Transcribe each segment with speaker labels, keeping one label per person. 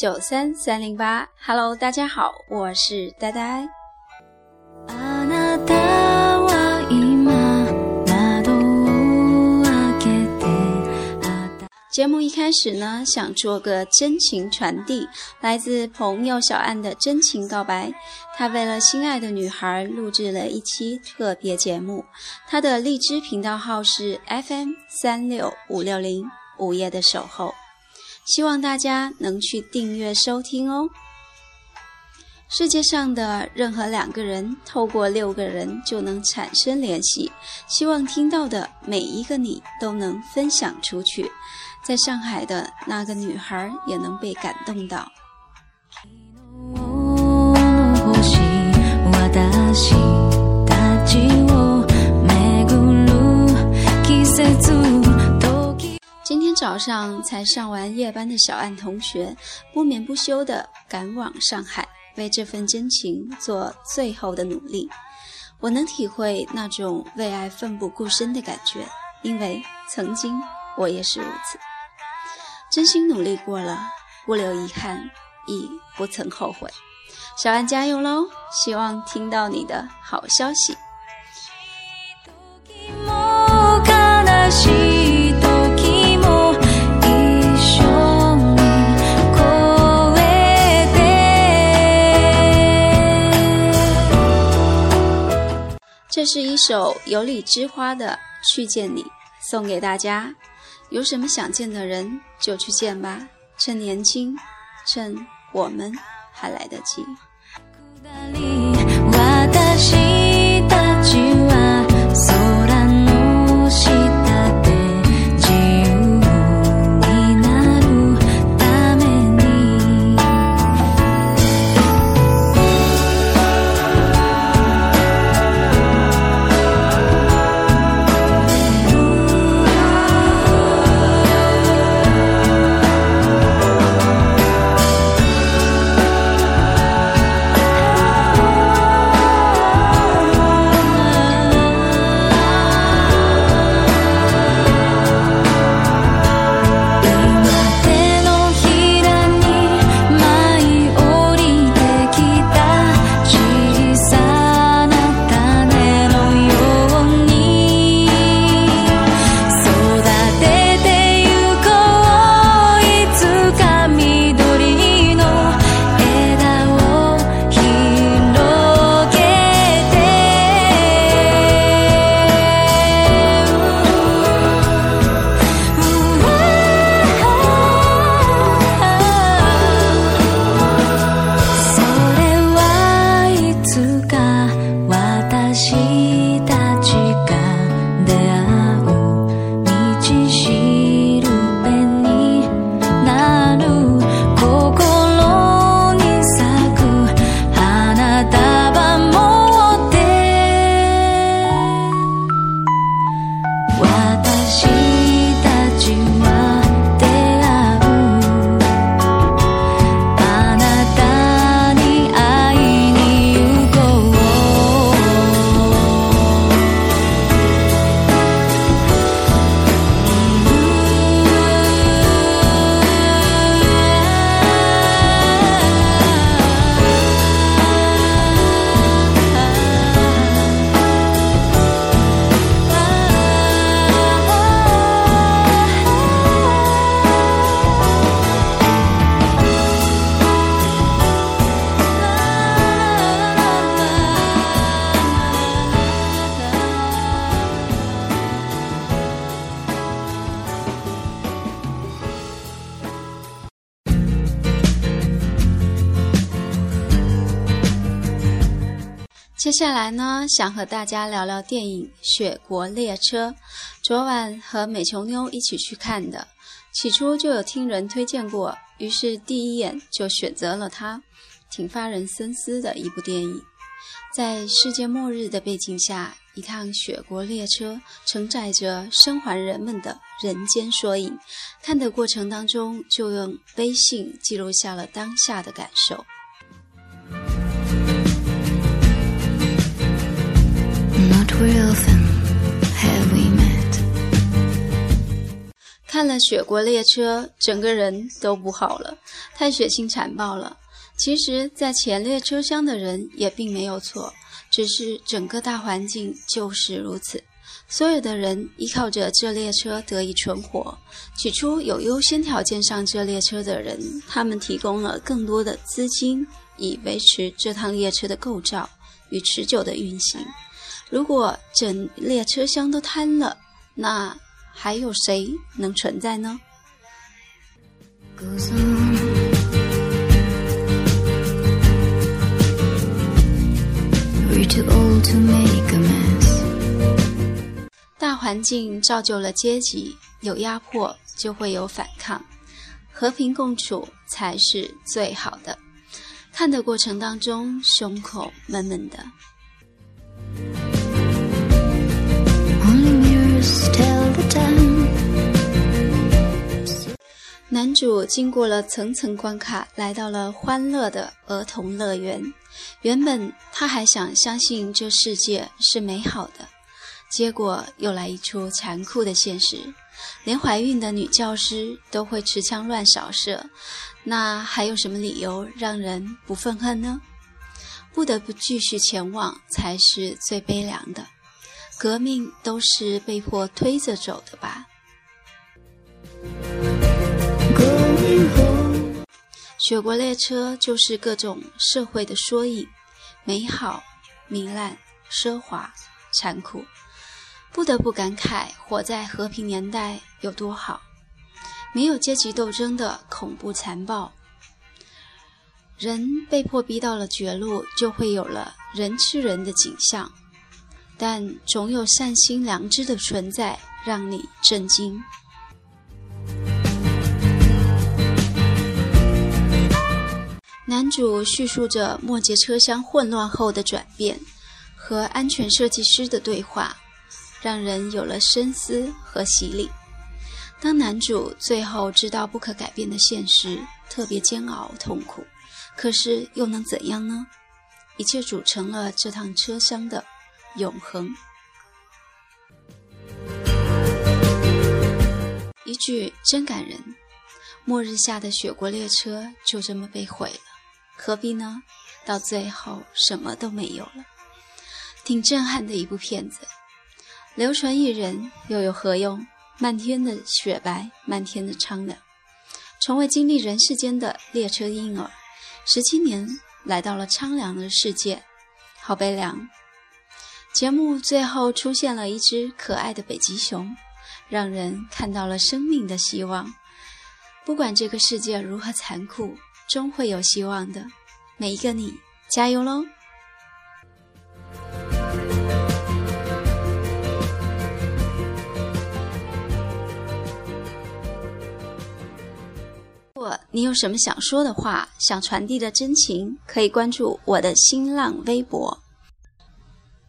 Speaker 1: 九三三零八。Hello，大家好，我是呆呆。节目一开始呢，想做个真情传递，来自朋友小安的真情告白。他为了心爱的女孩录制了一期特别节目，他的荔枝频道号是 FM 三六五六零午夜的守候，希望大家能去订阅收听哦。世界上的任何两个人，透过六个人就能产生联系。希望听到的每一个你都能分享出去。在上海的那个女孩也能被感动到。早上才上完夜班的小岸同学，不眠不休地赶往上海，为这份真情做最后的努力。我能体会那种为爱奋不顾身的感觉，因为曾经我也是如此。真心努力过了，不留遗憾，亦不曾后悔。小安加油喽！希望听到你的好消息。这是一首有理之花的《去见你》，送给大家。有什么想见的人，就去见吧。趁年轻，趁我们还来得及。接下来呢，想和大家聊聊电影《雪国列车》。昨晚和美琼妞一起去看的，起初就有听人推荐过，于是第一眼就选择了它。挺发人深思的一部电影。在世界末日的背景下，一趟雪国列车承载着生还人们的人间缩影。看的过程当中，就用微信记录下了当下的感受。看
Speaker 2: 了《雪国列车》，整个人都不好了，太血腥残暴了。其实，在前列车厢的人也并没有错，只是整个大环境就是如此。所有的人依靠着这列车得以存活。起初有优先条件上这列车的人，他们提供了更多的资金，以维持这趟列车的构造与持久的运行。如果整列车厢都瘫了，那还有谁能存在呢？大环境造就了阶级，有压迫就会有反抗，和平共处才是最好的。看的过程当中，胸口闷闷的。男主经过了层层关卡，来到了欢乐的儿童乐园。原本他还想相信这世界是美好的，结果又来一出残酷的现实：连怀孕的女教师都会持枪乱扫射，那还有什么理由让人不愤恨呢？不得不继续前往，才是最悲凉的。革命都是被迫推着走的吧。雪国列车就是各种社会的缩影，美好、糜烂、奢华、残酷，不得不感慨活在和平年代有多好。没有阶级斗争的恐怖残暴，人被迫逼到了绝路，就会有了人吃人的景象。但总有善心良知的存在，让你震惊。男主叙述着末节车厢混乱后的转变和安全设计师的对话，让人有了深思和洗礼。当男主最后知道不可改变的现实，特别煎熬痛苦，可是又能怎样呢？一切组成了这趟车厢的永恒。一句真感人：末日下的雪国列车就这么被毁了。何必呢？到最后什么都没有了，挺震撼的一部片子。流传一人又有何用？漫天的雪白，漫天的苍凉。从未经历人世间的列车婴儿，十七年来到了苍凉的世界，好悲凉。节目最后出现了一只可爱的北极熊，让人看到了生命的希望。不管这个世界如何残酷。终会有希望的，每一个你，加油喽！如果你有什么想说的话，想传递的真情，可以关注我的新浪微博。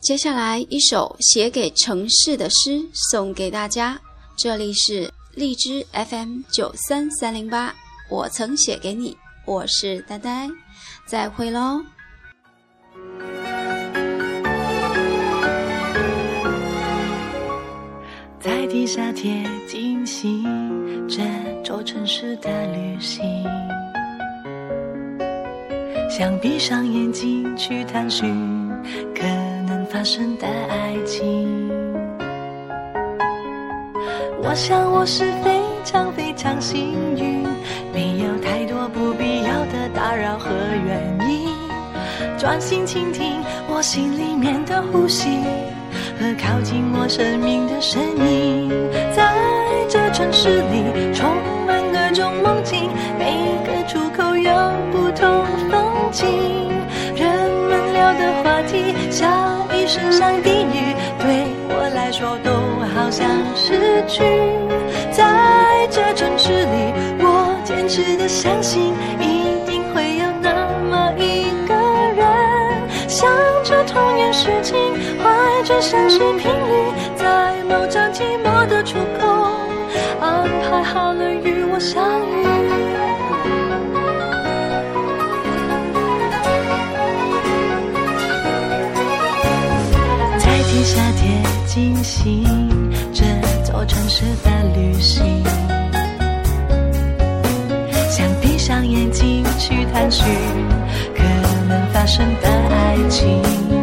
Speaker 2: 接下来一首写给城市的诗送给大家，这里是荔枝 FM 九三三零八，我曾写给你。我是呆呆，再会喽。
Speaker 3: 在地下铁进行这座城市的旅行，想闭上眼睛去探寻可能发生的爱情。我想我是非常非常幸运。专心倾听我心里面的呼吸和靠近我生命的声音。在这城市里，充满各种梦境，每个出口有不同风景。人们聊的话题，像一声声低语，对我来说都好像是句。在这城市里。我坚持的相信，像是频率，在某站寂寞的出口安排好了与我相遇，在地下铁进行这座城市的旅行，想闭上眼睛去探寻可能发生的爱情。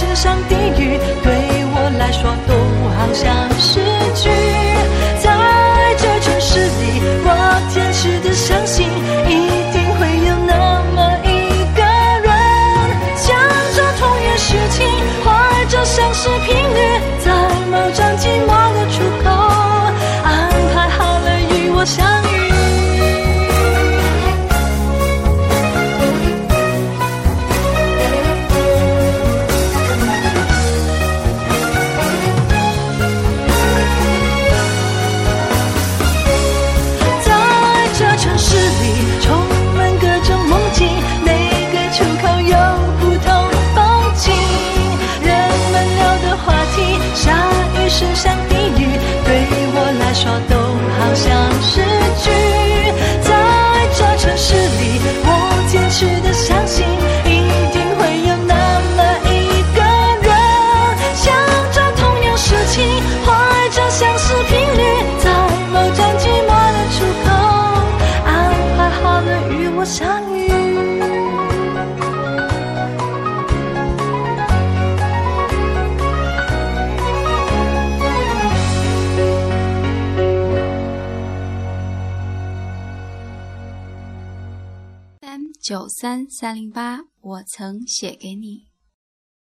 Speaker 3: 世上的雨对我来说都好像
Speaker 2: 三三零八我曾写给你。